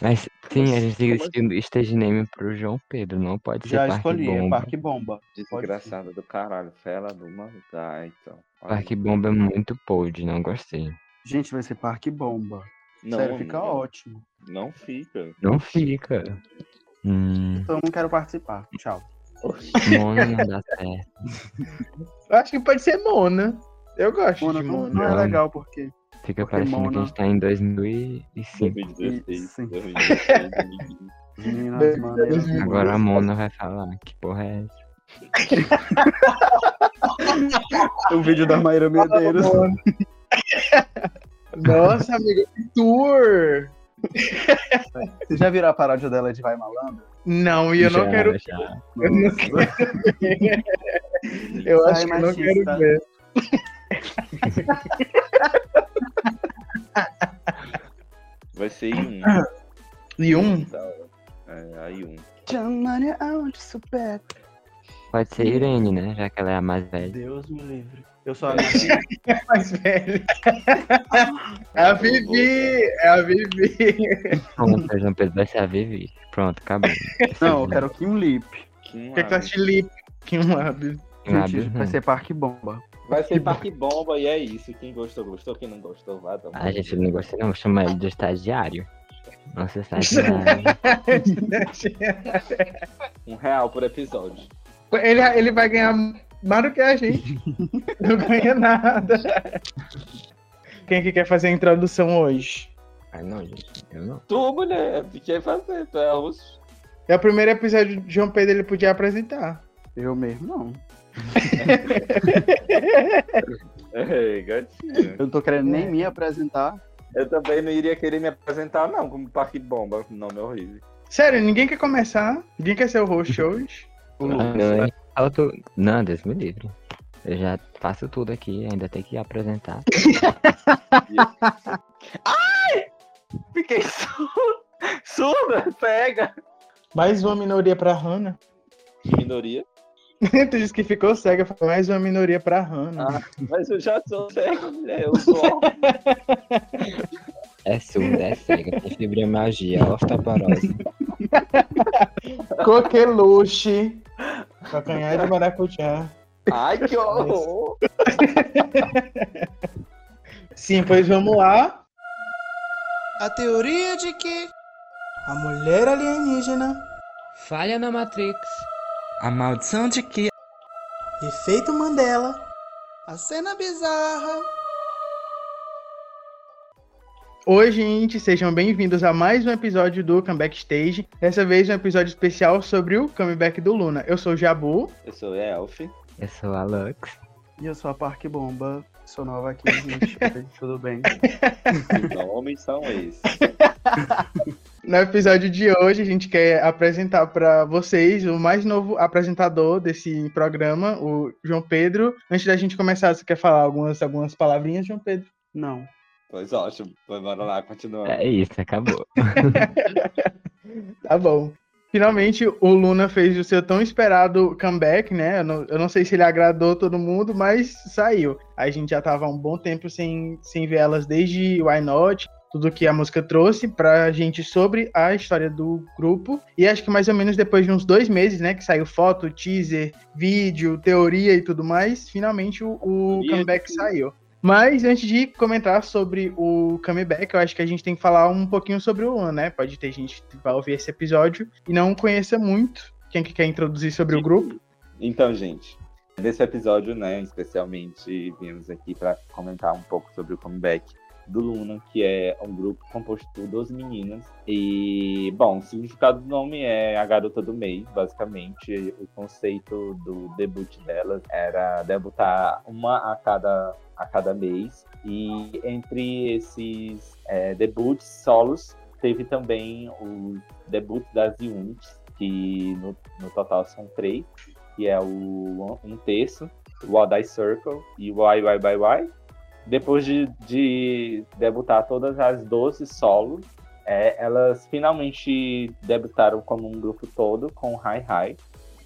Mas sim, a gente tem que o stage name pro João Pedro, não pode Já ser Parque escolhi, é Bomba. Parque Bomba. Desgraçada do caralho. Fela do Maldita. Então. Olha. Parque Bomba é muito pod, não gostei. Gente, vai ser Parque Bomba. Não, Sério, fica não, ótimo. Não fica. Não fica. Hum, Então eu não quero participar. Tchau. Mona não dá certo. Eu acho que pode ser Mona. Eu gosto Mona de não, Mona. não é legal porque. Fica Porque parecendo que a Mona- gente tá em 2005. 2016, Sim. 2016, 2015. Meninas, Bem- mano, eu- Agora a Mona vai falar. Que porra é essa? o vídeo da Maíra Medeiros. Nossa, amigo, que tour! Vocês já viram a paródia dela de Vai Malandro? Não, e eu não Já, quero. já. Eu não quero ver. Eu Sai, acho que eu não quero ver. Vai ser um. E um? Da hora. É, um. Aonde super. Pode ser Irene, né? Já que ela é a mais velha. Deus me livre. Eu sou a nasci. Mais velho. É a Vivi! É a Vivi! Pronto, João Pedro vai ser a Vivi. Pronto, acabou. Não, eu quero Kim Lip. Que O que é que acha de Lip? Que um lábio. Lábios, Gente, vai não. ser Parque Bomba. Vai ser Parque Bomba e é isso. Quem gostou, gostou. Quem não gostou, vai tomar. A gente não gosta não, chama ele de estagiário. Nossa, estagiário. Um real por episódio. Ele, ele vai ganhar mais do que a gente. Não ganha nada. Quem que quer fazer a introdução hoje? Ah, não, gente, eu não. Tu, mulher, fiquei fazer, tu é russo. É o primeiro episódio de João Pedro ele podia apresentar. Eu mesmo, não. Ei, gatinho. Eu não tô querendo nem me apresentar. Eu também não iria querer me apresentar, não, como Parque Bomba. Nome horrível. Sério, ninguém quer começar? Ninguém quer ser o host hoje? O Lucas. não? Falta- Não, Deus me livre. Eu já faço tudo aqui, ainda tem que apresentar. Fiquei surda. Surda, pega. Mais uma minoria pra Hannah. Que minoria? tu disse que ficou cega, foi mais uma minoria pra Hannah. Ah, mas eu já sou cego, mulher. Eu sou. É surda, é cega, tem fibromialgia, osteoporose. Coqueluche. Calcanhar de maracujá. Ai, que horror. Sim, pois vamos lá. A teoria de que a mulher alienígena, Falha na Matrix. A maldição de que efeito Mandela, a cena bizarra. Oi, gente, sejam bem-vindos a mais um episódio do Comeback Stage. Dessa vez um episódio especial sobre o comeback do Luna. Eu sou o Jabu. Eu sou Elf. Eu sou a Lux. E eu sou a Parque Bomba. Sou nova aqui, gente. Tudo bem? Que nomes são esses? No episódio de hoje, a gente quer apresentar para vocês o mais novo apresentador desse programa, o João Pedro. Antes da gente começar, você quer falar algumas, algumas palavrinhas, João Pedro? Não. Pois ótimo. Vai, bora lá, continuando. É isso, acabou. Tá bom. Finalmente, o Luna fez o seu tão esperado comeback, né? Eu não, eu não sei se ele agradou todo mundo, mas saiu. A gente já tava há um bom tempo sem, sem ver elas desde Why Not, tudo que a música trouxe pra gente sobre a história do grupo. E acho que mais ou menos depois de uns dois meses, né? Que saiu foto, teaser, vídeo, teoria e tudo mais, finalmente o, o comeback saiu. Mas antes de comentar sobre o comeback, eu acho que a gente tem que falar um pouquinho sobre o Luan, né? Pode ter gente que vai ouvir esse episódio e não conheça muito. Quem que quer introduzir sobre o grupo? Então, gente, nesse episódio, né, especialmente, viemos aqui para comentar um pouco sobre o comeback do Luna, que é um grupo composto por 12 meninas. E, bom, o significado do nome é a garota do mês, basicamente. O conceito do debut delas era debutar uma a cada, a cada mês. E entre esses é, debuts solos, teve também o debut das units, que no, no total são três, que é o Um Terço, o All Die Circle e o Why Why Why Why. Depois de, de debutar todas as 12 solos, é, elas finalmente debutaram como um grupo todo com Hi Hi.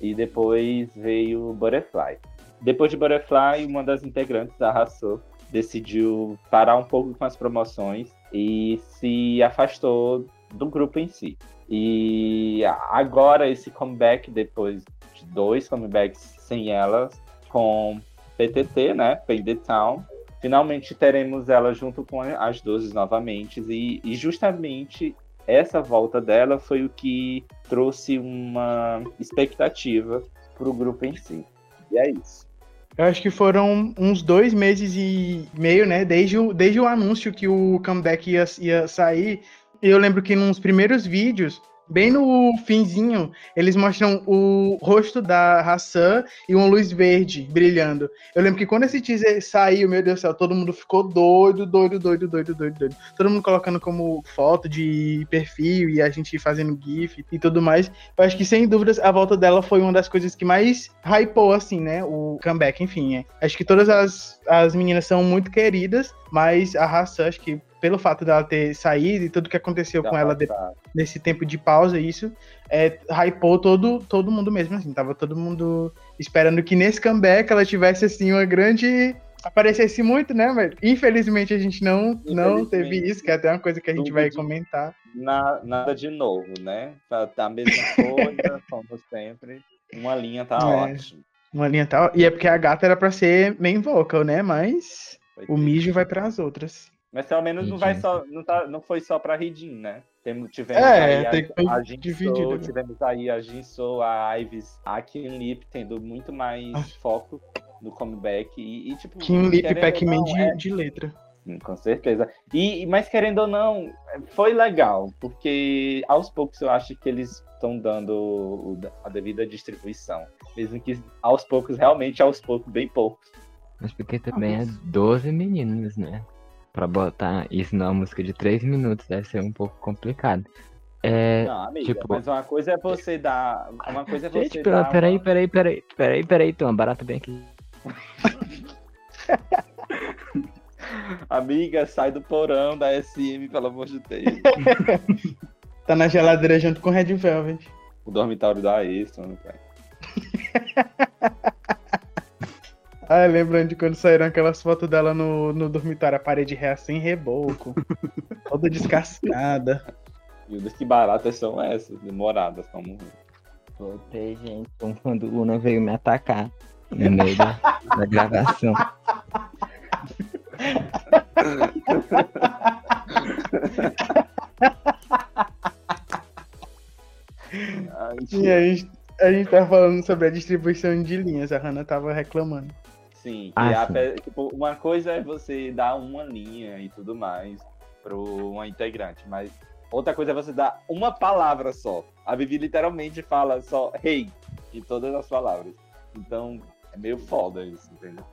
E depois veio Butterfly. Depois de Butterfly, uma das integrantes da Rassou decidiu parar um pouco com as promoções e se afastou do grupo em si. E agora esse comeback, depois de dois comebacks sem elas, com PTT, né, Pay the Town, finalmente teremos ela junto com as 12 novamente. E, e justamente essa volta dela foi o que trouxe uma expectativa para o grupo em si. E é isso. Eu acho que foram uns dois meses e meio, né? Desde o, desde o anúncio que o comeback ia, ia sair. Eu lembro que nos primeiros vídeos Bem no finzinho, eles mostram o rosto da Hassan e uma luz verde brilhando. Eu lembro que quando esse teaser saiu, meu Deus do céu, todo mundo ficou doido, doido, doido, doido, doido, doido. Todo mundo colocando como foto de perfil e a gente fazendo GIF e tudo mais. Eu acho que, sem dúvidas, a volta dela foi uma das coisas que mais hypou, assim, né? O comeback, enfim. É. Acho que todas as, as meninas são muito queridas, mas a Hassan, acho que pelo fato dela ter saído e tudo que aconteceu com ela de, nesse tempo de pausa, isso é, hypou todo, todo mundo mesmo, assim, tava todo mundo esperando que nesse comeback ela tivesse, assim, uma grande aparecesse muito, né? Mas infelizmente a gente não, não teve isso, que é até uma coisa que a gente vai de, comentar. Na, nada de novo, né? Tá, tá a mesma coisa, como sempre. Uma linha tá é, ótima. Uma linha tá. E é porque a gata era pra ser main vocal, né? Mas o mijo vai para as outras. Mas pelo menos não vai só, não, tá, não foi só pra Ridin, né? Temos, tivemos é, aí tem a, a dividido, né? tivemos aí a Jinso, a Ives, a Kim Lip tendo muito mais ah. foco no comeback e, e tipo... Kim Lip, Pac-Man de, é... de letra. Com certeza. E, mas querendo ou não, foi legal, porque aos poucos eu acho que eles estão dando a devida distribuição. Mesmo que aos poucos, realmente aos poucos, bem poucos. Mas porque também ah, é 12 meninos, né? Pra botar isso numa música de 3 minutos deve ser um pouco complicado. É, não, amiga, tipo... mas uma coisa é você dar. Uma coisa é você Gente, dar. Peraí, peraí, peraí, peraí, peraí, tem uma barata bem aqui. Amiga, sai do porão da SM, pelo amor de Deus. tá na geladeira junto com Red Velvet. O dormitório da Ayrton, né, cara. Ah, lembrando de quando saíram aquelas fotos dela no, no dormitório, a parede ré assim, reboco. toda descascada. Meu Deus, que baratas são essas, demoradas, como. Voltei, gente, quando o Luna veio me atacar no meio da, da gravação. e a gente, a gente tá falando sobre a distribuição de linhas, a Hannah tava reclamando. Sim, ah, sim. A, tipo, uma coisa é você dar uma linha e tudo mais para uma integrante, mas outra coisa é você dar uma palavra só. A Vivi literalmente fala só hey em todas as palavras. Então é meio foda isso, entendeu?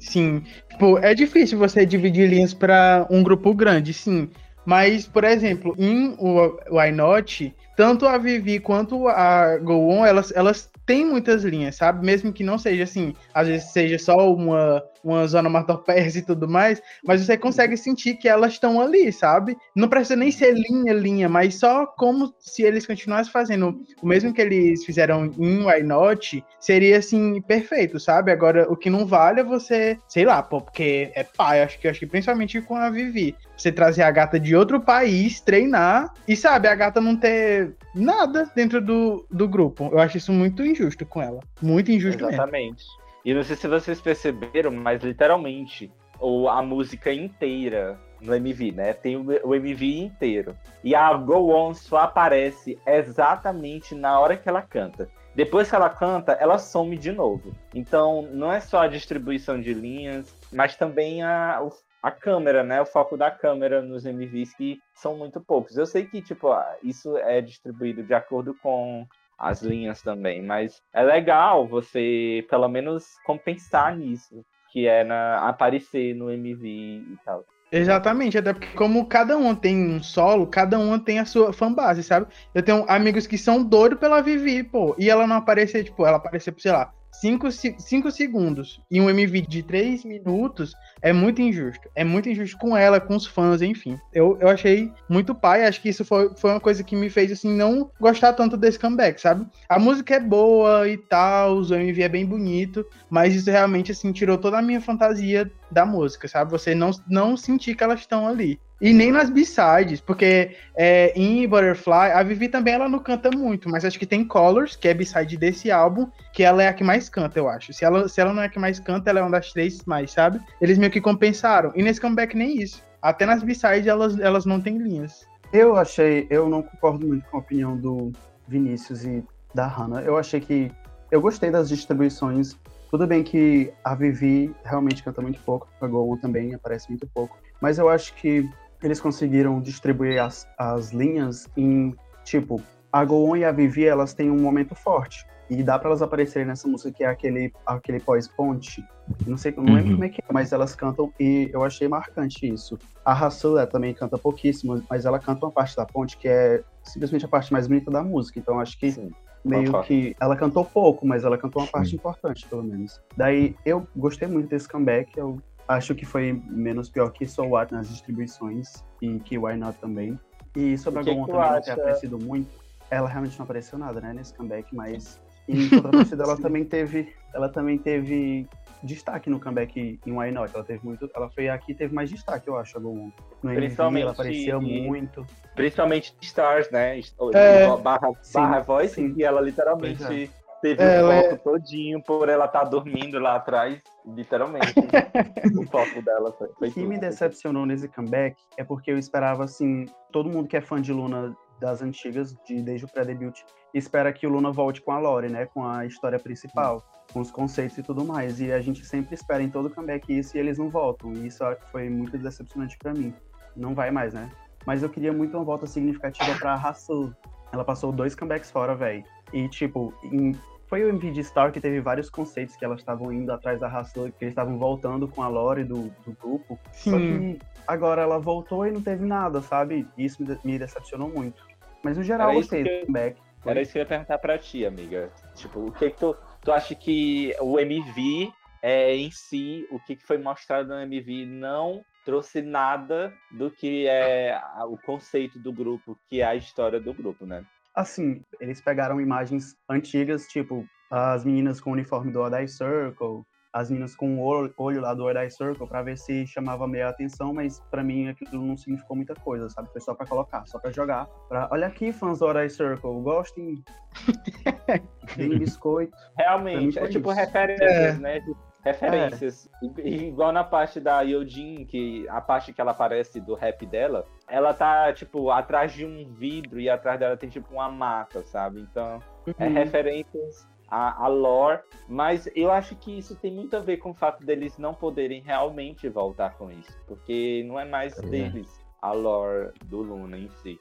Sim, tipo, é difícil você dividir linhas para um grupo grande, sim. Mas, por exemplo, em o Why Not, tanto a Vivi quanto a Go On, elas, elas têm muitas linhas, sabe? Mesmo que não seja assim, às vezes seja só uma, uma onomatopeias e tudo mais, mas você consegue sentir que elas estão ali, sabe? Não precisa nem ser linha, linha, mas só como se eles continuassem fazendo o mesmo que eles fizeram em Why Not, seria assim, perfeito, sabe? Agora, o que não vale é você, sei lá, pô, porque é pai, acho que acho que principalmente com a Vivi. Você trazer a gata de outro país, treinar, e sabe, a gata não ter nada dentro do, do grupo. Eu acho isso muito injusto com ela. Muito injusto Exatamente. Mesmo. E não sei se vocês perceberam, mas literalmente, ou a música inteira no MV, né? Tem o, MV inteiro. E a Go On só aparece exatamente na hora que ela canta. Depois que ela canta, ela some de novo. Então, não é só a distribuição de linhas, mas também a, a câmera, né? O foco da câmera nos MVs que são muito poucos. Eu sei que, tipo, isso é distribuído de acordo com as linhas também, mas é legal você, pelo menos, compensar nisso, que é na, aparecer no MV e tal. Exatamente, até porque como cada um tem um solo, cada um tem a sua fanbase, sabe? Eu tenho amigos que são doidos pela Vivi, pô, e ela não aparecer, tipo, ela aparecer, sei lá, 5 segundos e um MV de 3 minutos é muito injusto. É muito injusto com ela, com os fãs, enfim. Eu, eu achei muito pai, acho que isso foi, foi uma coisa que me fez, assim, não gostar tanto desse comeback, sabe? A música é boa e tal, o MV é bem bonito, mas isso realmente, assim, tirou toda a minha fantasia da música, sabe? Você não, não sentir que elas estão ali. E nem nas B-sides, porque é, em Butterfly, a Vivi também ela não canta muito, mas acho que tem Colors, que é B-side desse álbum, que ela é a que mais canta, eu acho. Se ela, se ela não é a que mais canta, ela é uma das três mais, sabe? Eles meio que compensaram. E nesse comeback nem isso. Até nas B-sides elas, elas não têm linhas. Eu achei, eu não concordo muito com a opinião do Vinícius e da Hannah. Eu achei que eu gostei das distribuições. Tudo bem que a Vivi realmente canta muito pouco, a Go também aparece muito pouco, mas eu acho que eles conseguiram distribuir as, as linhas em tipo a Go e a Vivi elas têm um momento forte e dá para elas aparecerem nessa música que é aquele aquele pós-ponte. Não sei, não lembro Uhum. como é que é, mas elas cantam e eu achei marcante isso. A Hassel também canta pouquíssimo, mas ela canta uma parte da ponte que é simplesmente a parte mais bonita da música. Então acho que Sim. Meio que ela cantou pouco, mas ela cantou uma parte importante, pelo menos. Daí eu gostei muito desse comeback, eu acho que foi menos pior que So What nas distribuições e que Why Not também. E sobre a Gomon também não ter acha? aparecido muito, ela realmente não apareceu nada, né, nesse comeback, mas em contrapartida ela também teve, ela também teve destaque no comeback em Why Not, ela teve muito, ela foi aqui e teve mais destaque, eu acho. No MV Principalmente- ela aparecia muito. Principalmente Stars, né? É. Barra, Sim, barra Voice, sim. que ela literalmente Pois teve Ela o é- foco todinho por ela estar dormindo lá atrás. Literalmente. o foco dela foi, foi O que tudo. me decepcionou nesse comeback é porque eu esperava, assim, todo mundo que é fã de Luna das antigas, de, desde o pré-debut, espera que o Luna volte com a Lore, né? Com a história principal, com os conceitos e tudo mais. E a gente sempre espera em todo comeback isso e eles não voltam. E isso foi muito decepcionante pra mim. Não vai mais, né? Mas eu queria muito uma volta significativa pra Hassel. Ela passou dois comebacks fora, velho. E, tipo, em- foi o MV de Star que teve vários conceitos que elas estavam indo atrás da Hassel, que eles estavam voltando com a Lore do, do grupo. Só Sim. que agora ela voltou e não teve nada, sabe? Isso me decepcionou muito. Mas no geral, Era eu do eu- comeback. Era isso que eu ia perguntar pra ti, amiga. Tipo, o que que tu, tu acha que o MV é, em si, o que que foi mostrado no MV não trouxe nada do que é o conceito do grupo, que é a história do grupo, né? Assim, eles pegaram imagens antigas, tipo as meninas com o uniforme do Eye Circle, as meninas com o olho, olho lá do Eye Circle, pra ver se chamava meio a atenção, mas pra mim aquilo não significou muita coisa, sabe? Foi só pra colocar, só pra jogar. Pra, olha aqui, fãs do Eye Circle, gostem, deem biscoito. Realmente, é tipo isso. referências, É. né? Referências. I- Igual na parte da Yojin, que a parte que ela aparece do rap dela, ela tá, tipo, atrás de um vidro e atrás dela tem, tipo, uma mata, sabe? Então, é Uhum. referências a, a lore, mas eu acho que isso tem muito a ver com o fato deles não poderem realmente voltar com isso, porque não é mais é. deles a lore do Luna em si.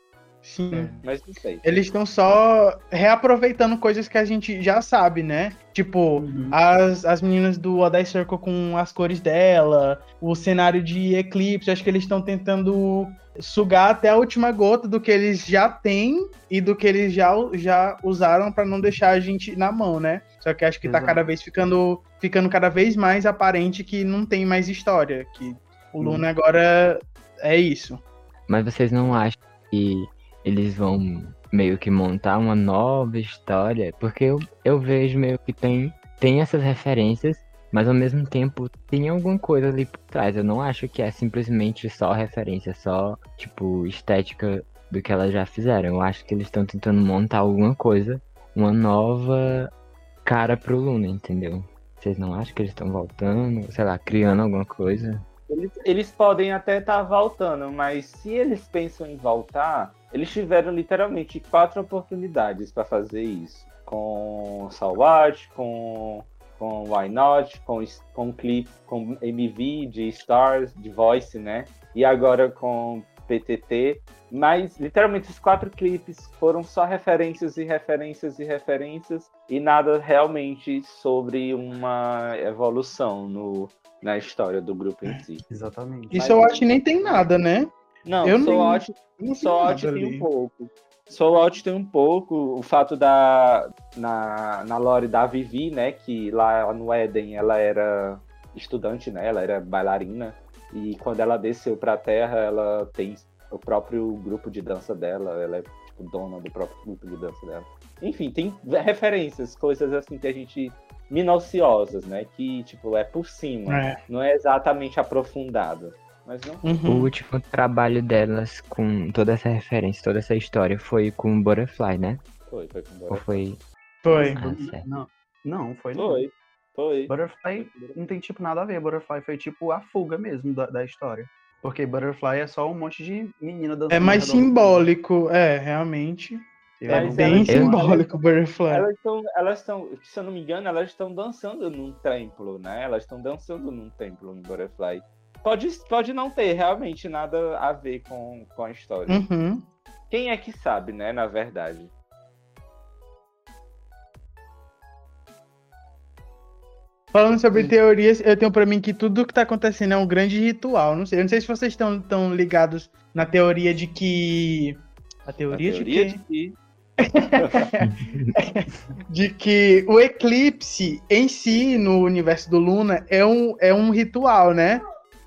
Sim. Mas não sei. Eles estão só reaproveitando coisas que a gente já sabe, né? Tipo, Uhum. as, as meninas do Odai Circle com as cores dela, o cenário de Eclipse, acho que eles estão tentando sugar até a última gota do que eles já têm e do que eles já, já usaram pra não deixar a gente na mão, né? Só que acho que tá Exato. cada vez ficando, ficando cada vez mais aparente que não tem mais história, que o Luna agora é isso. Mas vocês não acham que eles vão meio que montar uma nova história? Porque eu, eu vejo meio que tem, tem essas referências, mas ao mesmo tempo tem alguma coisa ali por trás. Eu não acho que é simplesmente só referência, só, tipo, estética do que elas já fizeram. Eu acho que eles estão tentando montar alguma coisa, uma nova cara pro Luna, entendeu? Vocês não acham que eles estão voltando, sei lá, criando alguma coisa? Eles, eles podem até estar voltando, mas se eles pensam em voltar, eles tiveram literalmente quatro oportunidades para fazer isso. Com Salvat, com, com Why Not, com, com clipe, com MV de Stars, de Voice, né? E agora com PTT. Mas literalmente os quatro clipes foram só referências e referências e referências e nada realmente sobre uma evolução no, na história do grupo em si. Exatamente. Isso eu acho que nem tem nada, né? Não, Eu nem- Out, Não tem Out ali. um pouco. Soul Out tem um pouco. O fato da. Na, na lore da Vivi, né? Que lá no Éden ela era estudante, né? Ela era bailarina. E quando ela desceu pra terra, ela tem o próprio grupo de dança dela. Ela é tipo, dona do próprio grupo de dança dela. Enfim, tem referências, coisas assim que a gente minuciosas, né? Que, tipo, é por cima, É. não é exatamente aprofundado. Mas não. O Uhum. último trabalho delas com toda essa referência, toda essa história foi com Butterfly, né? Foi, foi com Ou Butterfly. foi. Foi. Ah. Não, não foi não. Foi, foi. Butterfly não tem tipo nada a ver. Butterfly foi tipo a fuga mesmo da, da história. Porque Butterfly é só um monte de menina dançando. É mais simbólico, é, realmente. Mas não- Bem elas- simbólico, Butterfly. Elas estão, elas estão, se eu não me engano, elas estão dançando num templo, né? Elas estão dançando num templo no Butterfly. Pode, pode não ter realmente nada a ver com, com a história. Uhum. Quem é que sabe, né? Na verdade. Falando sobre teorias, eu tenho pra mim que tudo que tá acontecendo é um grande ritual. Não sei, eu não sei se vocês estão tão ligados na teoria de que. A A teoria, teoria de, que, de que o eclipse em si, no universo do Luna, é um, é um ritual, né?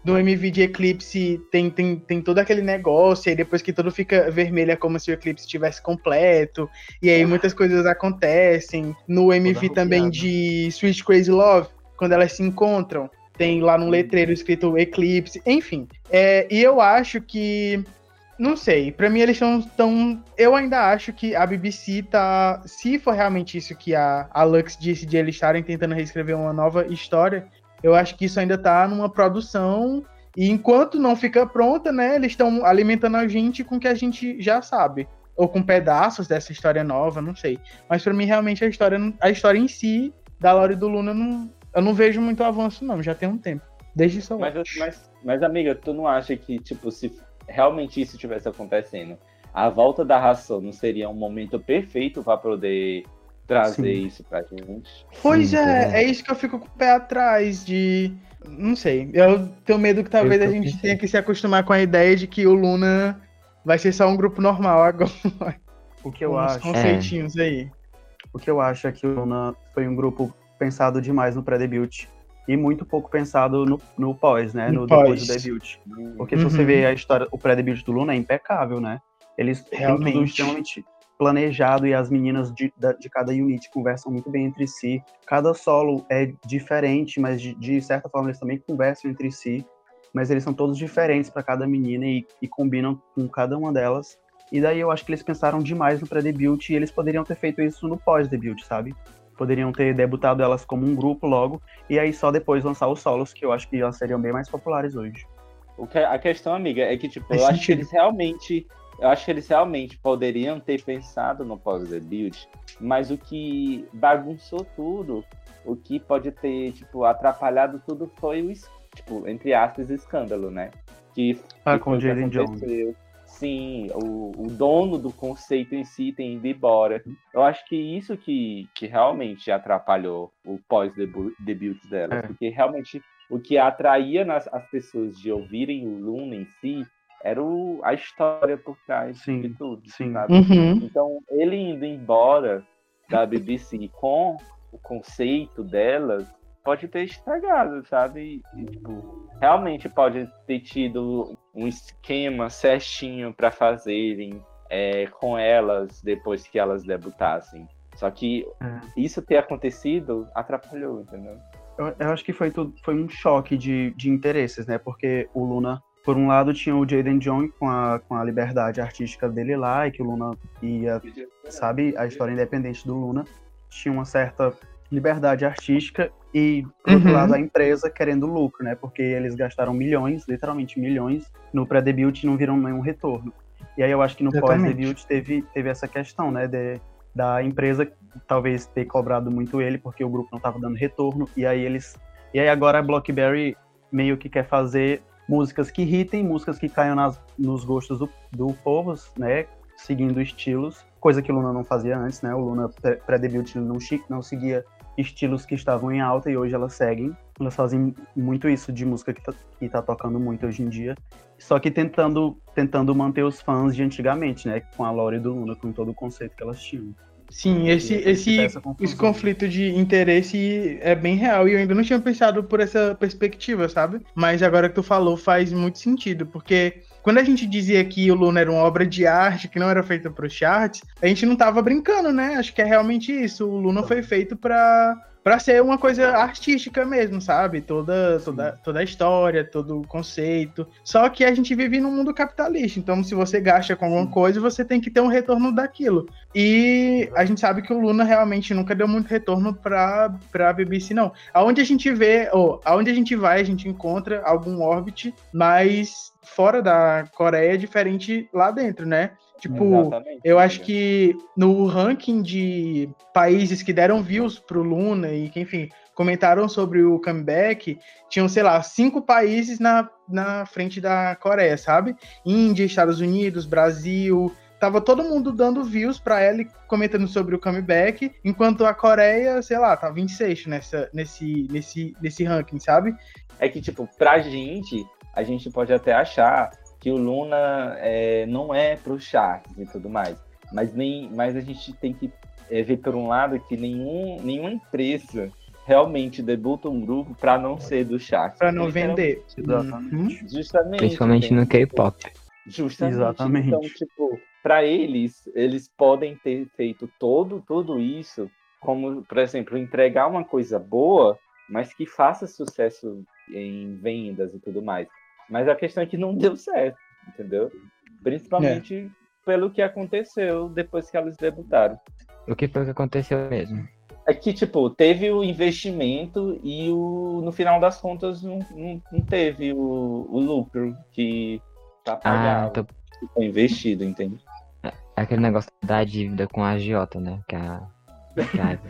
Do MV de eclipse tem, tem, tem todo aquele negócio, e aí depois que tudo fica vermelho é como se o eclipse estivesse completo, e aí muitas coisas acontecem. No MV também de Sweet Crazy Love, quando elas se encontram, tem lá num letreiro escrito eclipse, enfim. É, e eu acho que não sei, pra mim eles estão tão. Eu ainda acho que a BBC tá. Se for realmente isso que a, a Lux disse de eles estarem tentando reescrever uma nova história, eu acho que isso ainda tá numa produção. E enquanto não fica pronta, né, eles estão alimentando a gente com o que a gente já sabe. Ou com pedaços dessa história nova, não sei. Mas pra mim, realmente, a história, a história em si da Lore e do Luna, eu não, eu não vejo muito avanço, não. Já tem um tempo. Desde Soul Mas, mas, mas, amiga, tu não acha que, tipo, se realmente isso estivesse acontecendo, a volta da ração não seria um momento perfeito para poder trazer Sim. isso pra gente? Pois Sim, é, é. é isso que eu fico com o pé atrás de. Não sei. Eu tenho medo que talvez Eu a gente pensando. tenha que se acostumar com a ideia de que o Luna vai ser só um grupo normal agora. O que eu uns acho. conceitinhos aí. O que eu acho é que o Luna foi um grupo pensado demais no pré-debut e muito pouco pensado no, no pós, né? No No, depois pós. do debut. Porque se Uhum. você vê a história, o pré-debut do Luna é impecável, né? Eles têm tudo Realmente. extremamente planejado e as meninas de, de cada unit conversam muito bem entre si. Cada solo é diferente, mas de, de certa forma eles também conversam entre si. Mas eles são todos diferentes para cada menina e, e combinam com cada uma delas. E daí eu acho que eles pensaram demais no pré-debut e eles poderiam ter feito isso no pós-debut, sabe? Poderiam ter debutado elas como um grupo logo e aí só depois lançar os solos, que eu acho que elas seriam bem mais populares hoje. O que, a questão, amiga, é que, tipo, Faz eu acho que sentido. eles realmente. Eu acho que eles realmente poderiam ter pensado no pós-debut, mas o que bagunçou tudo, o que pode ter, tipo, atrapalhado tudo foi o, tipo, entre aspas, escândalo, né? Que, Ah, que com o Jaden Jones. aconteceu. Sim, o, o dono do conceito em si tem ido embora. Eu acho que isso que, que realmente atrapalhou o pós-debut delas, É. porque realmente o que atraía nas, as pessoas de ouvirem o Luna em si era o, a história por trás Sim, de tudo, sim. sabe? Uhum. Então, ele indo embora da BBC com o conceito delas pode ter estragado, sabe? E, tipo, realmente pode ter tido um esquema certinho para fazerem é, com elas depois que elas debutassem. Só que É. isso ter acontecido atrapalhou, entendeu? Eu, eu acho que foi, tudo, foi um choque de, de interesses, né? Porque o Luna, por um lado, tinha o Jaden John com a, com a liberdade artística dele lá, e que o Luna ia, sabe, a história independente do Luna tinha uma certa liberdade artística, e, por outro Uhum. lado, a empresa querendo lucro, né? Porque eles gastaram milhões, literalmente milhões, no pré-debut e não viram nenhum retorno. E aí eu acho que no pós-debut teve, teve essa questão, né? De, da empresa talvez ter cobrado muito ele porque o grupo não estava dando retorno e aí eles e aí agora a Blockberry meio que quer fazer músicas que irritem, músicas que caiam nas, nos gostos do, do povo, né, seguindo estilos, coisa que o Luna não fazia antes, né? O Luna pré- pré-debut não não seguia estilos que estavam em alta e hoje elas seguem. Elas fazem muito isso de música que tá, que tá tocando muito hoje em dia. Só que tentando, tentando manter os fãs de antigamente, né? Com a Lore do Luna, com todo o conceito que elas tinham. Sim, esse, esse, esse conflito de interesse é bem real e eu ainda não tinha pensado por essa perspectiva, sabe? Mas agora que tu falou faz muito sentido, porque quando a gente dizia que o Luna era uma obra de arte que não era feita para os charts, a gente não tava brincando, né? Acho que é realmente isso. O Luna foi feito para para ser uma coisa artística mesmo, sabe? Toda, toda, toda a história, todo o conceito. Só que a gente vive num mundo capitalista, então se você gasta com alguma coisa, você tem que ter um retorno daquilo. E a gente sabe que o Luna realmente nunca deu muito retorno para a BBC, não. Aonde a gente vê, ou aonde a gente vai, a gente encontra algum orbit, mas fora da Coreia é diferente lá dentro, né? Tipo, Exatamente, eu acho que no ranking de países que deram views pro Luna e que, enfim, comentaram sobre o comeback, tinham, sei lá, cinco países na, na frente da Coreia, sabe? Índia, Estados Unidos, Brasil. Tava todo mundo dando views para ela e comentando sobre o comeback, enquanto a Coreia, sei lá, tava em sexto nessa, nesse, nesse, nesse ranking, sabe? É que, tipo, pra gente, a gente pode até achar que o Luna é, não é para os charts e tudo mais. Mas, nem, mas a gente tem que é, ver por um lado que nenhum, nenhuma empresa realmente debuta um grupo para não ser do charts. Para não vender. Exatamente. Justamente. Principalmente no K-pop. Justamente. Exatamente. Então, tipo, para eles, eles podem ter feito todo, tudo isso, como, por exemplo, entregar uma coisa boa, mas que faça sucesso em vendas e tudo mais. Mas a questão é que não deu certo, entendeu? Principalmente é. pelo que aconteceu depois que elas debutaram. O que foi que aconteceu mesmo? É que, tipo, teve o investimento e o, no final das contas não, não, não teve o, o lucro que tá pagado, ah, tô... que foi investido, entende? É aquele negócio da dívida com a agiota, né? Que a,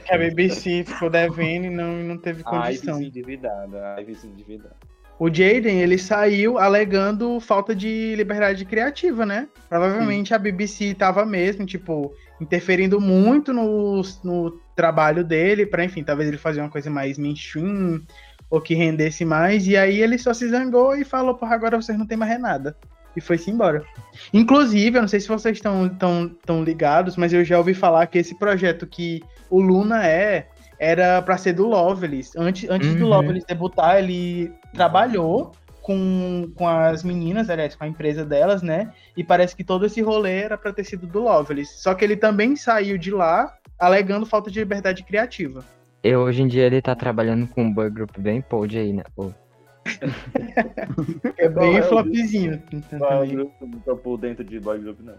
que a BBC ficou devendo e não, não teve condição. A Ivy endividada, a Ivy endividada. O Jaden, ele saiu alegando falta de liberdade criativa, né? Provavelmente Sim. a BBC estava mesmo, tipo, interferindo muito no, no trabalho dele, para enfim, talvez ele fazer uma coisa mais mainstream, ou que rendesse mais, e aí ele só se zangou e falou, porra, agora vocês não tem mais nada. E foi-se embora. Inclusive, eu não sei se vocês estão tão, tão ligados, mas eu já ouvi falar que esse projeto que o Luna é, era para ser do Loveless. Antes, antes uhum. do Loveless debutar, ele trabalhou com, com as meninas, aliás, com a empresa delas, né? E parece que todo esse rolê era para ter sido do Loveless. Só que ele também saiu de lá alegando falta de liberdade criativa. E hoje em dia ele tá trabalhando com um boy group bem pod aí, né? Pô. é bem é flopzinho. Boy group, não tô por dentro de boy group, não.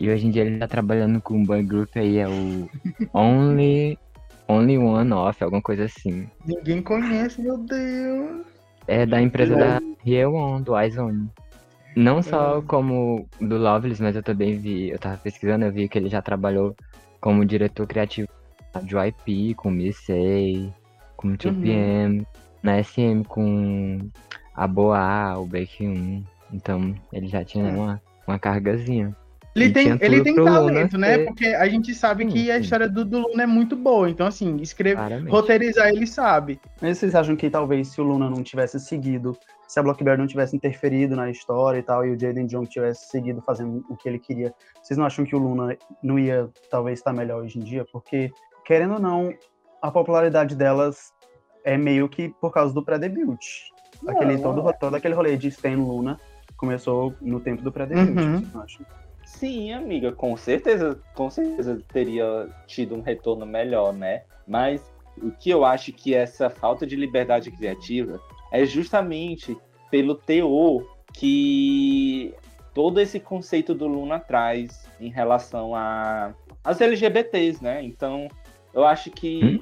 E hoje em dia ele tá trabalhando com um boy group aí, é o Only Only One Off, alguma coisa assim. Ninguém conhece, meu Deus. É da empresa da One, do iZone. Não só é. como do Loveless, mas eu também vi, eu tava pesquisando, eu vi que ele já trabalhou como diretor criativo de YP, com Missei, com 2PM, uhum. na SM com a Boa, o Break 1. Então ele já tinha é. uma, uma cargazinha. Ele tem, ele tem talento, né? Porque a gente sabe sim, que a história do, do, Luna é muito boa. Então, assim, escrever, Claramente. roteirizar, ele sabe. Mas vocês acham que talvez se o Luna não tivesse seguido, se a Blockberry não tivesse interferido na história e tal, e o Jaden Jong tivesse seguido fazendo o que ele queria, vocês não acham que o Luna não ia talvez estar melhor hoje em dia? Porque, querendo ou não, a popularidade delas é meio que por causa do pré-debut. Aquele, todo, todo aquele rolê de Stan Luna começou no tempo do pré-debut, uhum. vocês não acham? Sim, amiga, com certeza, com certeza teria tido um retorno melhor, né? Mas o que eu acho que essa falta de liberdade criativa é justamente pelo teor que todo esse conceito do Luna traz em relação a as LGBTs, né? Então, eu acho que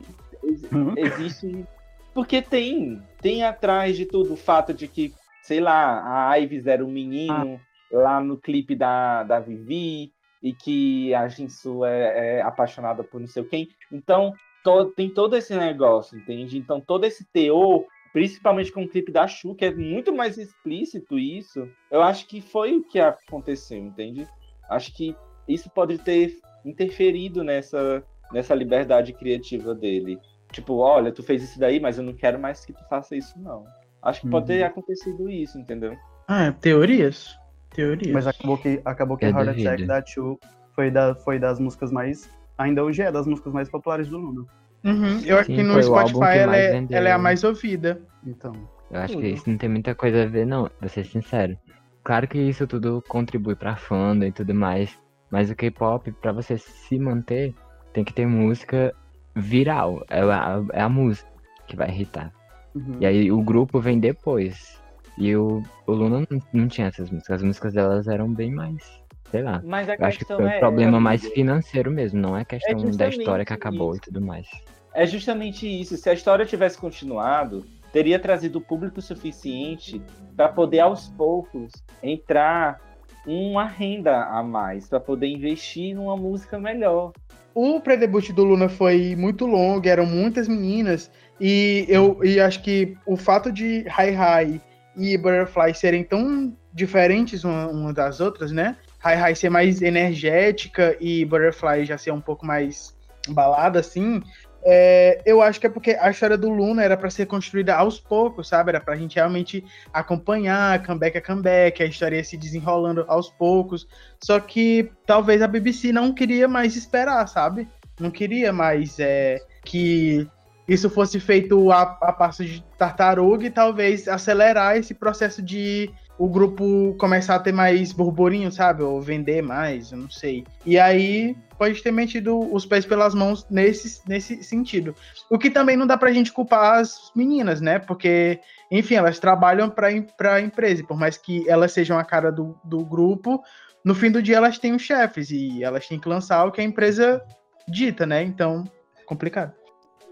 hum? existe porque tem tem atrás de tudo o fato de que, sei lá, a Ives era um menino, ah lá no clipe da, da Vivi, e que a Jinsu é, é apaixonada por não sei quem. Então, to, tem todo esse negócio, entende? Então, todo esse teor, principalmente com o clipe da Shu, que é muito mais explícito isso, eu acho que foi o que aconteceu, entende? Acho que isso pode ter interferido nessa, nessa liberdade criativa dele. Tipo, olha, tu fez isso daí, mas eu não quero mais que tu faça isso, não. Acho que pode ter uhum. acontecido isso, entendeu? Ah, teorias? Teoria. Mas acabou que, acabou que é Heart Attack da Chu foi, da, foi das músicas mais. Ainda hoje é das músicas mais populares do Luna. Uhum. Eu acho que no Spotify ela é, ela é a mais ouvida. Então. Eu acho tudo. que isso não tem muita coisa a ver, não, pra ser sincero. claro que isso tudo contribui pra fandom e tudo mais, mas o K-pop, pra você se manter, tem que ter música viral. É a, é a música que vai irritar. Uhum. E aí o grupo vem depois. E o, o Luna não, não tinha essas músicas. As músicas delas eram bem mais. Sei lá. Mas a Eu acho que foi um é. problema mais amigo, financeiro mesmo, não é questão da justamente história que acabou isso. e tudo mais. É justamente isso. Se a história tivesse continuado, teria trazido público suficiente para poder aos poucos entrar uma renda a mais, para poder investir numa música melhor. O pré-debut do Luna foi muito longo, eram muitas meninas, e eu e acho que o fato de Hi Hi e Butterfly serem tão diferentes uma, uma das outras, né? Hi Hi ser mais energética e Butterfly já ser um pouco mais balada, assim. é, eu acho que é porque a história do Luna era para ser construída aos poucos, sabe? Era pra gente realmente acompanhar, comeback a comeback, a história ia se desenrolando aos poucos. Só que talvez a BBC não queria mais esperar, sabe? Não queria mais é, que isso fosse feito a, a passo de tartaruga e talvez acelerar esse processo de o grupo começar a ter mais burburinho, sabe? Ou vender mais, eu não sei. E aí pode ter metido os pés pelas mãos nesse, nesse sentido. O que também não dá pra gente culpar as meninas, né? Porque, enfim, elas trabalham pra, pra empresa. Por mais que elas sejam a cara do, do grupo, no fim do dia elas têm os chefes e elas têm que lançar o que a empresa dita, né? Então, complicado.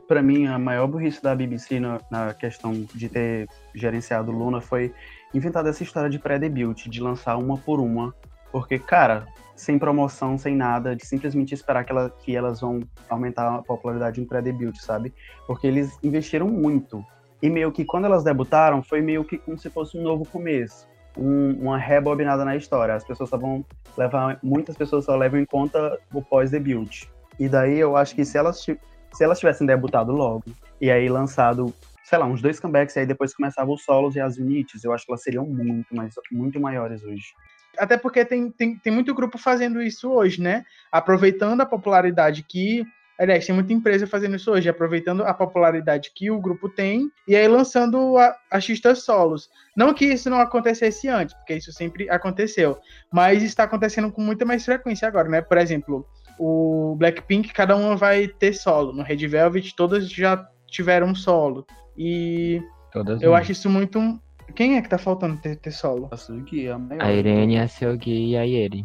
Pra mim, a maior burrice da BBC na, na questão de ter gerenciado Luna foi inventar essa história de pré-debut, de lançar uma por uma. Porque, cara, sem promoção, sem nada, de simplesmente esperar que, ela, que elas vão aumentar a popularidade em pré-debut, sabe? Porque eles investiram muito. E meio que quando elas debutaram, foi meio que como se fosse um novo começo. Um- uma rebobinada na história. As pessoas só vão levar. Muitas pessoas só levam em conta o pós-debut. E daí eu acho que se elas, se elas tivessem debutado logo e aí lançado, sei lá, uns dois comebacks e aí depois começavam os solos e as unites, eu acho que elas seriam muito, mais, muito maiores hoje. Até porque tem, tem, tem muito grupo fazendo isso hoje, né? Aproveitando a popularidade que. Aliás, tem muita empresa fazendo isso hoje, aproveitando a popularidade que o grupo tem e aí lançando artistas solos. Não que isso não acontecesse antes, porque isso sempre aconteceu, mas está acontecendo com muita mais frequência agora, né? Por exemplo, o Blackpink, cada uma vai ter solo. No Red Velvet, todas já tiveram um solo. E Todas eu as- acho isso muito. um- Quem é que tá faltando ter, ter solo? A Sugi é a maior. A Irene, a Seogi e a Yeri.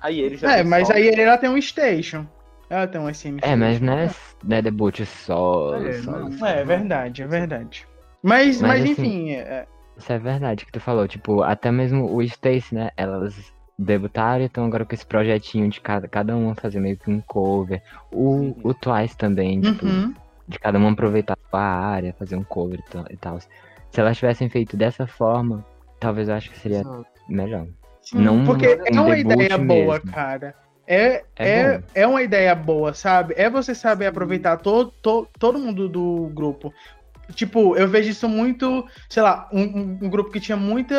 Aí ele já É, tem mas solo. aí ela tem um station. Ela tem um SM. É, mas não é, não é debut solo, É, solo, não. solo. É verdade, é verdade. Mas, Mas, mas, assim, enfim, é- Isso é verdade que tu falou, tipo, até mesmo o Stacy, né? Elas debutaram e estão agora com esse projetinho de cada, cada uma fazer meio que um cover. O, o Twice também, tipo, uhum. de cada uma aproveitar a área, fazer um cover e tal-. Se elas tivessem feito dessa forma, talvez eu acho que seria melhor. Sim, não porque um é uma ideia boa, mesmo. cara. É, É é, é uma ideia boa, sabe? É você saber aproveitar todo, todo, todo mundo do grupo. Tipo, eu vejo isso muito, sei lá, um, um- um grupo que tinha muita,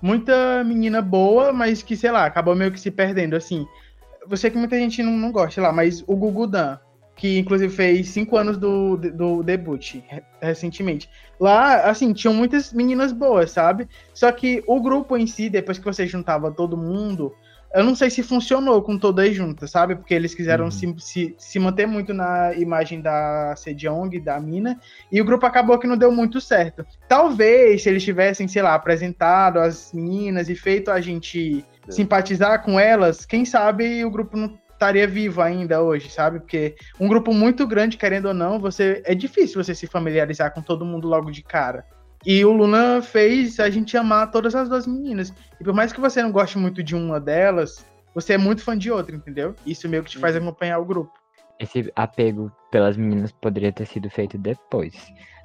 muita menina boa, mas que, sei lá, acabou meio que se perdendo, assim. Sei que muita gente não, não gosta, sei lá, mas o Gugu Dan, que inclusive fez cinco anos do, do debut re- recentemente. Lá, assim, tinham muitas meninas boas, sabe? Só que o grupo em si, depois que você juntava todo mundo, eu não sei se funcionou com todas juntas, sabe? Porque eles quiseram Uhum. se, se, se manter muito na imagem da Sejong, da Mina, e o grupo acabou que não deu muito certo. Talvez, se eles tivessem, sei lá, apresentado as meninas e feito a gente simpatizar com elas, quem sabe o grupo não estaria vivo ainda hoje, sabe? Porque um grupo muito grande, querendo ou não, você é difícil você se familiarizar com todo mundo logo de cara. E o Luna fez a gente amar todas as duas meninas. E por mais que você não goste muito de uma delas, você é muito fã de outra, entendeu? Isso meio que te faz acompanhar o grupo. Esse apego pelas meninas poderia ter sido feito depois.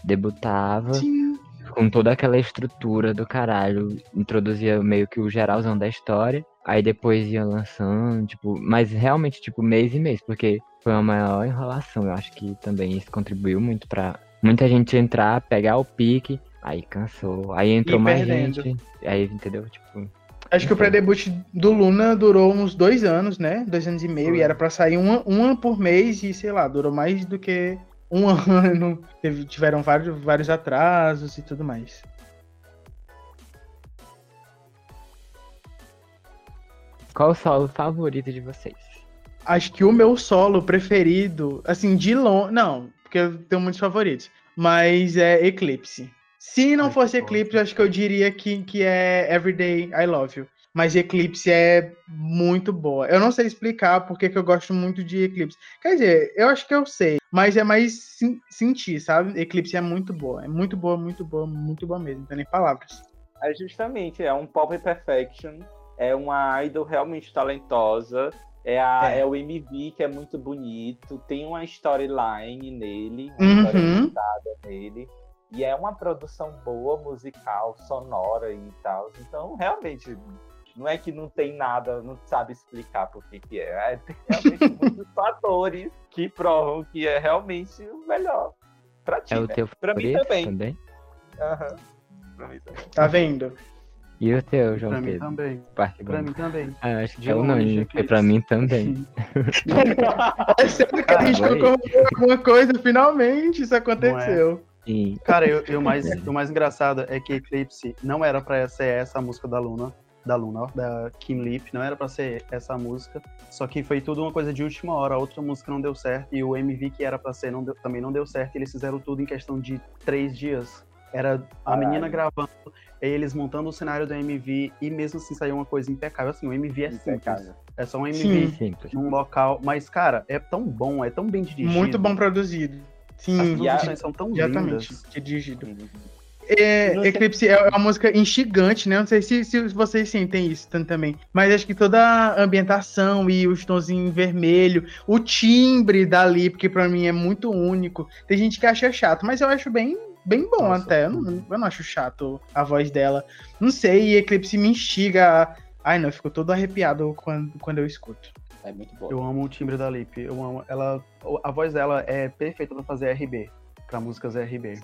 Debutava Sim. com toda aquela estrutura do caralho, introduzia meio que o geralzão da história, aí depois ia lançando, tipo, mas realmente, tipo, mês e mês, porque foi uma maior enrolação. Eu acho que também isso contribuiu muito pra muita gente entrar, pegar o pique, aí cansou, aí entrou E mais perdendo. gente, aí, entendeu? Tipo, Acho que o pré-debut do Luna durou uns dois anos, né? Dois anos e meio, Foi. e era pra sair uma, uma por mês, e sei lá, durou mais do que um ano. Teve- tiveram vários, vários atrasos e tudo mais. qual o solo favorito de vocês? Acho que o meu solo preferido, assim, de longe. Não, porque eu tenho muitos favoritos. Mas é Eclipse. Se não Ai, fosse. Eclipse, eu acho que eu diria que, que é Everyday I Love You. Mas Eclipse é muito boa. Eu não sei explicar porque que eu gosto muito de Eclipse. Quer dizer, eu acho que eu sei, mas é mais sim- sentir, sabe? Eclipse é muito boa. É muito boa, muito boa, muito boa mesmo. Não tem nem palavras. É justamente, é um pop perfection, é uma idol realmente talentosa, é, a, É. é. o MV que é muito bonito, tem uma storyline nele, uma história Uhum. montada nele, e é uma produção boa, musical, sonora e tal. Então, realmente, não é que não tem nada, não sabe explicar por que que é. é tem realmente muitos fatores que provam que é realmente o melhor pra ti, É o né? teu Pra mim também. também? Aham. Pra mim também. Tá vendo? E o teu, João Pra mim Pedro? também. Parte Pra bom. mim também. Ah, acho que é longe, unânime, porque pra mim também. É sério que a gente concordou com alguma coisa, finalmente isso aconteceu. Sim. Cara, eu, eu mais, o mais engraçado é que Eclipse não era pra ser essa a música da Luna, da Luna, ó, da Kim Lip, não era pra ser essa música, só que foi tudo uma coisa de última hora, a outra música não deu certo, e o MV que era pra ser não deu- também não deu certo, e eles fizeram tudo em questão de três dias. Era a Caralho. menina gravando, eles montando o cenário do MV, e mesmo assim saiu uma coisa impecável. Assim, o MV é simples, Impecável. é só um Sim. MV Simples. num local, mas, cara, é tão bom, é tão bem dirigido. Muito bom produzido. As Sim, E a- produções são tão exatamente. lindas. Dirigido. Uhum. É, Eclipse é uma música instigante, né? Não sei se, se vocês sentem isso também. Mas acho que toda a ambientação e os tons em vermelho, o timbre da Lip, que pra mim é muito único. Tem gente que acha chato, mas eu acho bem, bem bom Nossa. até. Eu não, eu não acho chato a voz dela. Não sei, e Eclipse me instiga. Ai, não, eu fico todo arrepiado quando, quando eu escuto. É muito bom. Eu amo o timbre da Lip. Eu amo ela. A voz dela é perfeita pra fazer RB. Pra músicas RB.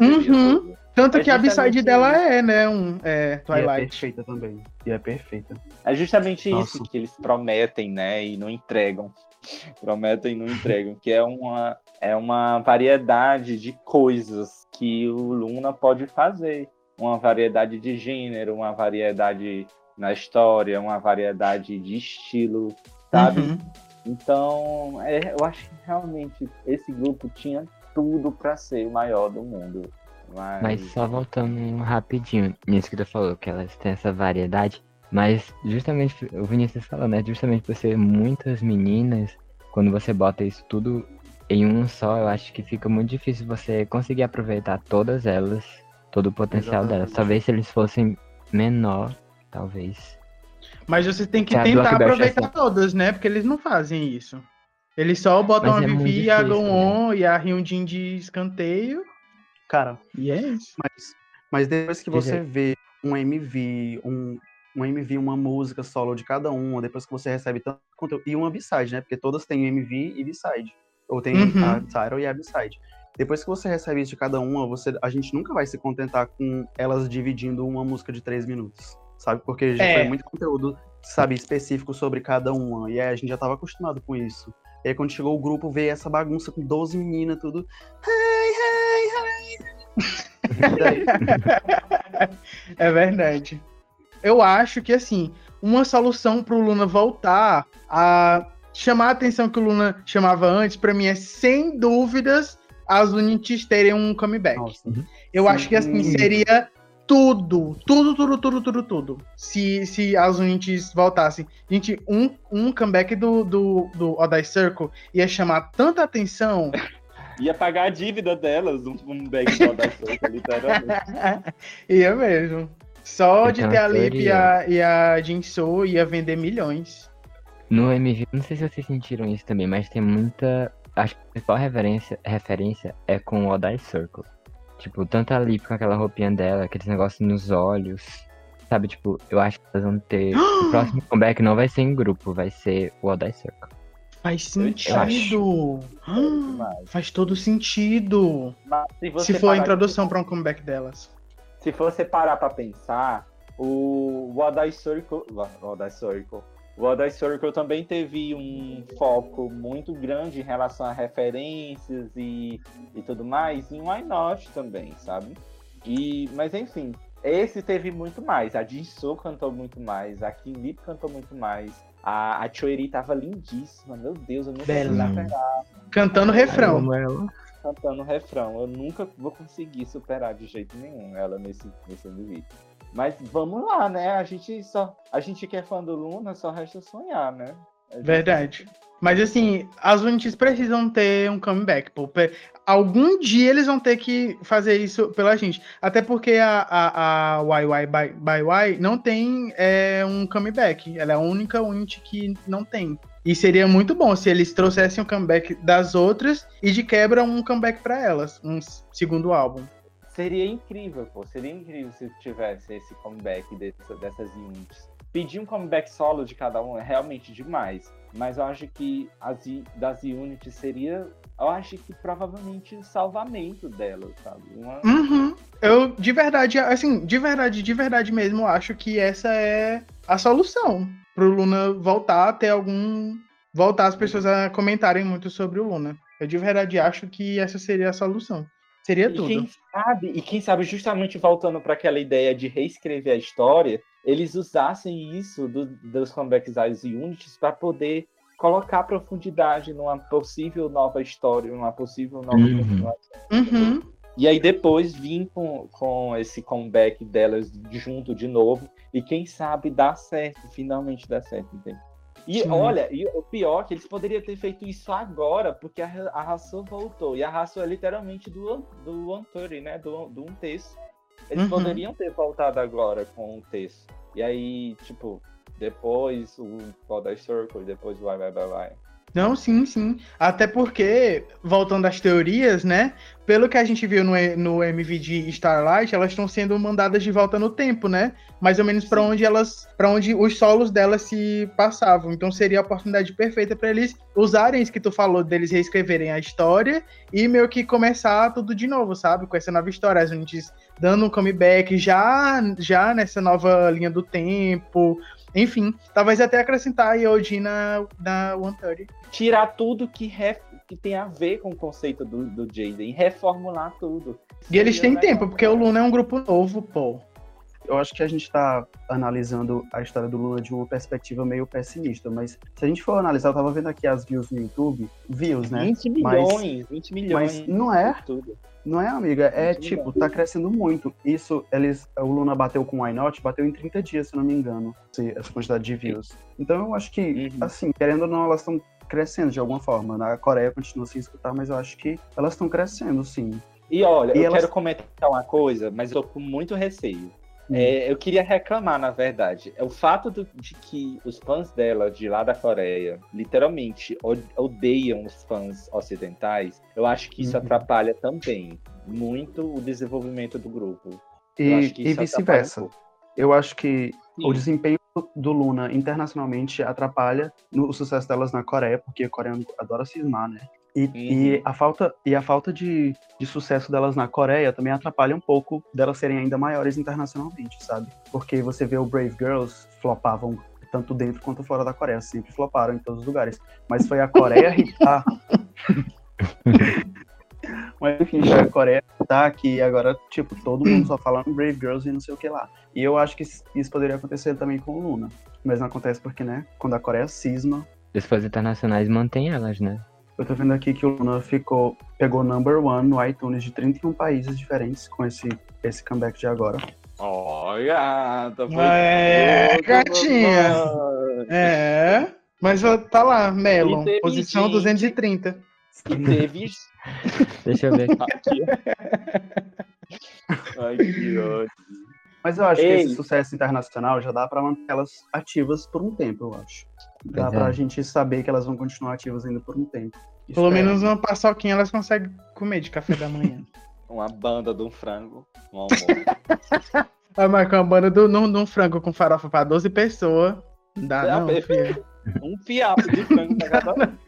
Uhum. Tanto É que a B-side dela é, né? Um, é, E é Twilight. perfeita também. E é perfeita. É justamente Nossa. isso que eles prometem, né? E não entregam. Prometem e não entregam. Que é uma, é uma variedade de coisas que o Luna pode fazer. Uma variedade de gênero, uma variedade na história, uma variedade de estilo, sabe? Uhum. Então, é, eu acho que realmente esse grupo tinha tudo pra ser o maior do mundo. Mas, Mas só voltando rapidinho nisso que tu falou, que elas têm essa variedade. Mas justamente, o Vinícius falou, né? Justamente por ser muitas meninas, quando você bota isso tudo em um só, eu acho que fica muito difícil você conseguir aproveitar todas elas, todo o potencial delas. Exatamente. Talvez se eles fossem menor, talvez. Mas você tem que tentar Blockbuster aproveitar assim. todas, né? Porque eles não fazem isso. Eles só botam Mas a é Vivi, a Gon e a Hyundin de escanteio. Cara, E é isso. mas, mas depois que você aí. vê um MV, um, um MV, uma música solo de cada uma, depois que você recebe tanto conteúdo. E uma B-side, né? Porque todas têm MV e B-side. Ou tem Uhum. a title e a B-side. Depois que você recebe isso de cada uma, você, a gente nunca vai se contentar com elas dividindo uma música de três minutos. Sabe? Porque já É. foi muito conteúdo, sabe, específico sobre cada uma. E aí a gente já tava acostumado com isso. E aí quando chegou o grupo, veio essa bagunça com 12 meninas, tudo. É verdade. Eu acho que, assim, uma solução pro Luna voltar a chamar a atenção que o Luna chamava antes, pra mim é, sem dúvidas, as Unities terem um comeback. Nossa. Eu Sim. acho que assim seria tudo, tudo, tudo, tudo, tudo, tudo. Se, se as Unities voltassem. Gente, um, um comeback do, do, do Odai Circle ia chamar tanta atenção. ia pagar a dívida delas, um, um bag só da Soca, literalmente. ia mesmo. Só Eu de ter a Lip e a, e a Jinso ia vender milhões. No MV, não sei se vocês sentiram isso também, mas tem muita. Acho que a principal referência, referência é com o Odai Circle. Tipo, tanto a Lip com aquela roupinha dela, aqueles negócios nos olhos. Sabe, tipo, eu acho que elas vão ter. o próximo comeback não vai ser em grupo, vai ser o Odai Circle. Faz sentido. Demais. Faz todo sentido. Mas se, você Se for a introdução pra um comeback delas. Se você parar pra pensar, o Wadai Circle. Wadai Circle. O Wadai Circle também teve um foco muito grande em relação a referências e, e tudo mais, em Why Not também, sabe? E, mas enfim, esse teve muito mais. A Jisoo cantou muito mais. A Kim Lip cantou muito mais. A, a Choeri tava lindíssima. Meu Deus, eu nunca Bela. vou superar Cantando refrão. Ela. cantando refrão. Eu nunca vou conseguir superar de jeito nenhum ela nesse, nesse vídeo. Mas vamos lá, né? A gente só. A gente que é fã do Luna, só resta sonhar, né? Gente- Verdade. Mas assim, as Unities precisam ter um comeback, pô. Algum dia eles vão ter que fazer isso pela gente. Até porque a, a, a YY by, by Y não tem é, um comeback. Ela é a única Unity que não tem. E seria muito bom se eles trouxessem um comeback das outras e de quebra um comeback pra elas, um segundo álbum. Seria incrível, pô. Seria incrível se tivesse esse comeback dessa- dessas units. Pedir um comeback solo de cada um é realmente demais. Mas eu acho que as, das units seria. Eu acho que provavelmente o salvamento delas, sabe? Uma- Uhum. Eu, de verdade, assim, de verdade, de verdade mesmo, acho que essa é a solução pro Luna voltar a ter algum. voltar as pessoas a comentarem muito sobre o Luna. Eu de verdade acho que essa seria a solução. Seria E tudo. quem sabe, e quem sabe, justamente voltando para aquela ideia de reescrever a história, eles usassem isso do- dos comebacks das units para poder colocar profundidade numa possível nova história, numa possível nova Uhum. continuação. Uhum. E aí depois vir com, com esse comeback delas junto de novo. E quem sabe dar certo, finalmente dar certo, entende? E Sim. olha, e o pior é que eles poderiam ter feito isso agora, porque a, a Rassou voltou. E a Rassou é literalmente do, do One Thirty, né? Do, do um terço. Eles Uhum. poderiam ter voltado agora com um terço. E aí, tipo, depois o Pod Circle, depois o Vai Vai Vai Vai. Não, sim, sim. Até porque, voltando às teorias, né? Pelo que a gente viu no, no MV de Starlight, elas estão sendo mandadas de volta no tempo, né? Mais ou menos para onde elas, para onde os solos delas se passavam. Então seria a oportunidade perfeita para eles usarem isso que tu falou, deles reescreverem a história e meio que começar tudo de novo, sabe? Com essa nova história, as Unities dando um comeback já, já nessa nova linha do tempo. Enfim, talvez até acrescentar a Yodi na, 130. Tirar tudo que, ref- que tem a ver com o conceito do, do Jaden, reformular tudo. E eles têm tempo, porque o Luna é um grupo novo, pô. Eu acho que a gente está analisando a história do Luna de uma perspectiva meio pessimista, mas se a gente for analisar, eu tava vendo aqui as views no YouTube, views, né? 20 Mas- milhões, 20 milhões. mas não é? Não é, amiga? É tipo, bom. tá crescendo muito. Isso, eles, o Luna bateu com o Why Not, bateu em 30 dias, se não me engano, essa quantidade de views. Então eu acho que, Uhum. assim, querendo ou não, elas estão crescendo de alguma forma. Na Coreia continua sem escutar, mas eu acho que elas estão crescendo, sim. E olha, E eu elas- quero comentar uma coisa, mas eu tô com muito receio. Hum. É, eu queria reclamar, na verdade. É o fato do- de que os fãs dela, de lá da Coreia, literalmente odeiam os fãs ocidentais. Eu acho que isso Uhum. atrapalha também muito o desenvolvimento do grupo. E, e vice-versa. um. Eu acho que Sim. o desempenho do Luna internacionalmente atrapalha no- o sucesso delas na Coreia, porque o coreano adora cismar, né? E, e Uhum. a falta, e a falta de, de sucesso delas na Coreia também atrapalha um pouco delas serem ainda maiores internacionalmente, sabe? Porque você vê o Brave Girls flopavam tanto dentro quanto fora da Coreia, sempre floparam em todos os lugares. Mas foi a Coreia hitar. Mas enfim, a Coreia hitar que agora, tipo, todo mundo só falando Brave Girls e não sei o que lá. E eu acho que isso poderia acontecer também com o Luna. Mas não acontece porque, né, quando a Coreia cisma, Os fãs internacionais mantêm elas, né? eu tô vendo aqui que o Luna ficou, pegou number one no iTunes de 31 países diferentes com esse, esse comeback de agora. Olha, tá É, gatinha. É. Mas tá lá, Melon, posição 230. E teve. Deixa eu ver aqui. Ai, que ódio. Mas eu acho Ei. que esse sucesso internacional já dá pra manter elas ativas por um tempo, eu acho. Dá é. pra gente saber que elas vão continuar ativas ainda por um tempo. Pelo Espero. menos uma paçoquinha elas conseguem comer de café da manhã. Uma banda de um frango. Um almoço. Ah, mas com a banda num, num frango com farofa pra 12 pessoas. Dá, É, não, é, filho. um fiapo de frango pra cada um.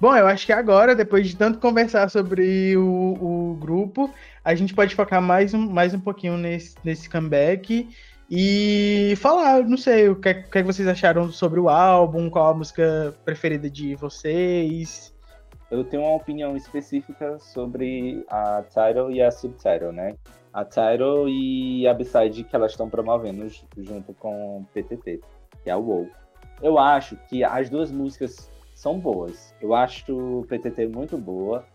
Bom, eu acho que agora, depois de tanto conversar sobre o, o grupo, a gente pode focar mais um, mais um pouquinho nesse, nesse comeback e falar, não sei, o que, o que vocês acharam sobre o álbum, qual a música preferida de vocês. eu tenho uma opinião específica sobre a title e a subtitle, né? A title e a B-side que elas estão promovendo junto com o PTT, que é o WoW. Eu acho que as duas músicas são boas. Eu acho o PTT muito boa,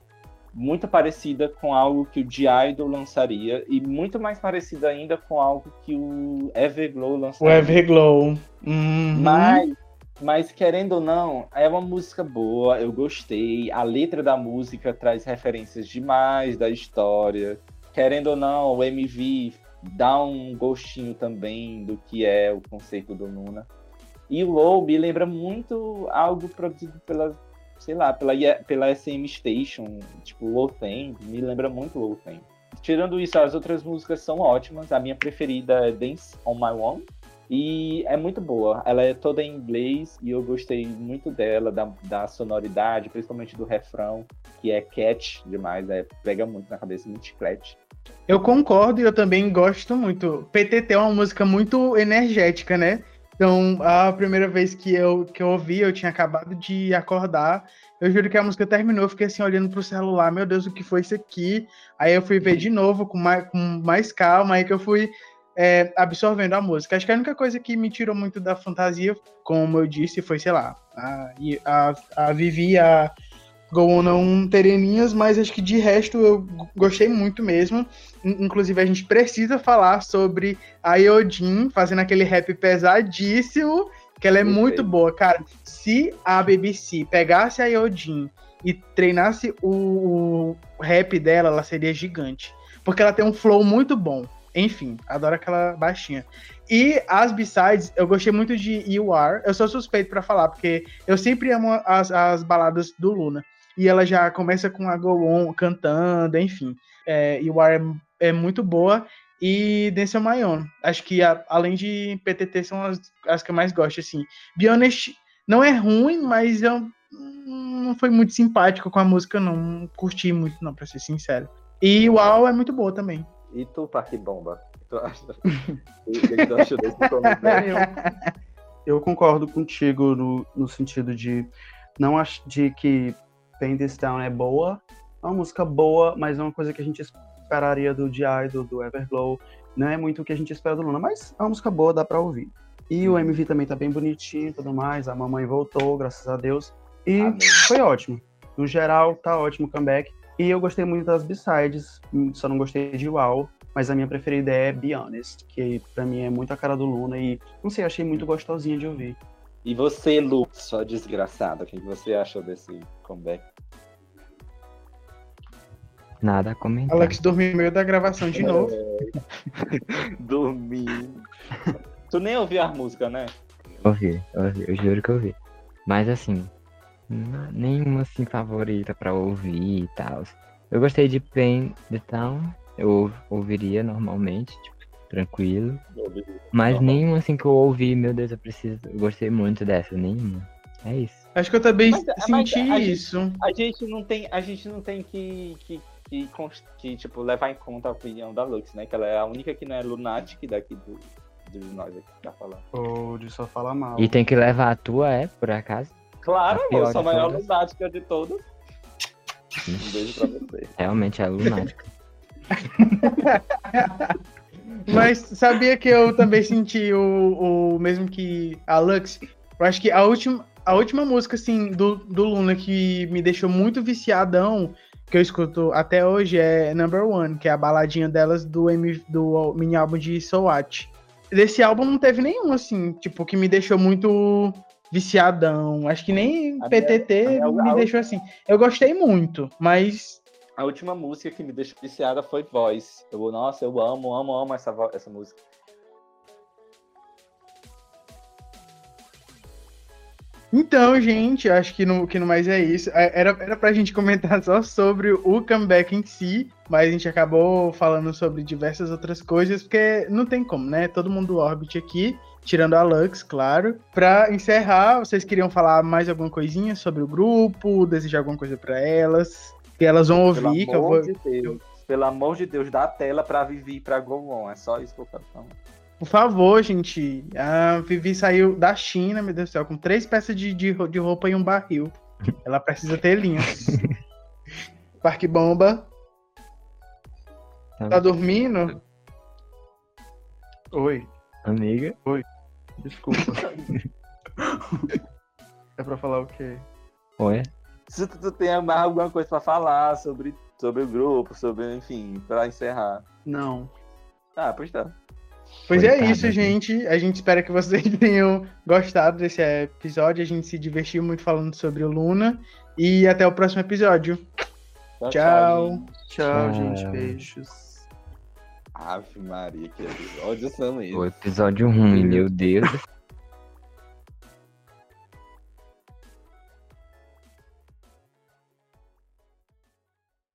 muito parecida com algo que o D-Idol lançaria e muito mais parecida ainda com algo que o Everglow lançaria. O Everglow. Uhum. Mas mas querendo ou não, é uma música boa, eu gostei. A letra da música traz referências demais da história. Querendo ou não, o MV dá um gostinho também do que é o conceito do Luna. E o Low me lembra muito algo produzido pela, sei lá, pela, pela SM Station, tipo Low Thing, me lembra muito Low Thing. Tirando isso, as outras músicas são ótimas. A minha preferida é Dance on My Own, e é muito boa. Ela é toda em inglês e eu gostei muito dela, da, da sonoridade, principalmente do refrão, que é catch demais, é, pega muito na cabeça, muito chiclete. Eu concordo e eu também gosto muito. PTT é uma música muito energética, né? Então, a primeira vez que eu, que eu ouvi, eu tinha acabado de acordar. Eu juro que a música terminou, eu fiquei assim, olhando pro celular, meu Deus, o que foi isso aqui? Aí eu fui ver de novo, com mais, com mais calma, aí que eu fui é, absorvendo a música. Acho que a única coisa que me tirou muito da fantasia, como eu disse, foi, sei lá, a, a, a Vivi a Go não terem linhas, mas acho que de resto eu gostei muito mesmo. Inclusive, a gente precisa falar sobre a Yodin fazendo aquele rap pesadíssimo, que ela é muito boa, cara. Se a BBC pegasse a Yodin e treinasse o, o rap dela, ela seria gigante. Porque ela tem um flow muito bom. Enfim, adoro aquela baixinha. E as B-sides, eu gostei muito de You Are. Eu sou suspeito para falar, porque eu sempre amo as, as baladas do Luna. E ela já começa com a Go On cantando, enfim. É, you Are é, é muito boa. E Dance on My Own. Acho que a, além de PTT são as, as que eu mais gosto, assim. Be Honest não é ruim, mas eu não foi muito simpático com a música, não. não curti muito, não, pra ser sincero. E o Wow é muito boa também. E tu, Parque Bomba? Tu acha? o tu? Eu, eu concordo contigo no, no sentido de não acho de que Paint This Down é boa. É uma música boa, mas é uma coisa que a gente esperaria do The Idol, do Everglow. Não é muito o que a gente espera do Luna, mas é uma música boa, dá pra ouvir. E o MV também tá bem bonitinho e tudo mais. A mamãe voltou, graças a Deus. E Amém. foi ótimo. No geral, tá ótimo o comeback. E eu gostei muito das B-sides, só não gostei de Wow, mas a minha preferida é Be Honest, que pra mim é muito a cara do Luna e, não sei, achei muito gostosinha de ouvir. E você, Lu, sua desgraçada, o que você achou desse comeback? Nada a comentar. Alex dormiu no meio da gravação de novo. É... Dormi. tu nem ouviu a música, né? Ouvi, ouvi, eu juro que ouvi. Mas assim, nenhuma assim favorita pra ouvir e tal. Eu gostei de Pain the Town, eu ouviria normalmente, tipo, tranquilo. Mas nenhuma assim que eu ouvi, meu Deus, eu preciso. Eu gostei muito dessa, nenhuma. É isso. Acho que eu também mas, senti mas a isso. Gente, a gente não tem, a gente não tem que, que, que, que, tipo, levar em conta a opinião da Lux, né? Que ela é a única que não é lunática daqui do, de nós aqui que tá falando. Ou de só falar mal. E tem que levar a tua, é, por acaso? Claro, eu sou a maior todas. lunática de todas. Um beijo pra você. Realmente é lunática. Mas sabia que eu também senti o, o mesmo que a Lux? Eu acho que a última, a última música, assim, do, do Luna que me deixou muito viciadão, que eu escuto até hoje, é Number One, que é a baladinha delas do, do mini álbum de Soat. Desse álbum não teve nenhum, assim, tipo, que me deixou muito viciadão. Acho que nem a PTT minha, me deixou assim. Eu gostei muito, mas. A última música que me deixou viciada foi Voice. Eu, nossa, eu amo, amo, amo essa, essa música. Então, gente, acho que no, que no mais é isso. É, era, era pra gente comentar só sobre o comeback em si, mas a gente acabou falando sobre diversas outras coisas, porque não tem como, né? Todo mundo do Orbit aqui tirando a Lux, claro. Pra encerrar, vocês queriam falar mais alguma coisinha sobre o grupo, desejar alguma coisa para elas? Que elas vão ouvir. Pelo amor vou... de Deus, pelo amor de Deus, dá a tela pra Vivi e pra Go On. É só isso que eu quero falar. Por favor, gente. A Vivi saiu da China, meu Deus do céu, com três peças de, de, de roupa e um barril. Ela precisa ter linhas. Parque Bomba. Tá dormindo? Oi, Amiga, desculpa. é pra falar o quê? oi. Se tu, tu tem mais alguma coisa pra falar sobre, sobre o grupo, sobre, enfim, pra encerrar. Não. Ah, pois tá. Pois Foi é isso, né? gente. A gente espera que vocês tenham gostado desse episódio. A gente se divertiu muito falando sobre o Luna. E até o próximo episódio. Tchau. Tchau. gente. Tchau, Tchau. gente. Beijos. Ave Maria, que episódio são esses? O episódio ruim, meu Deus.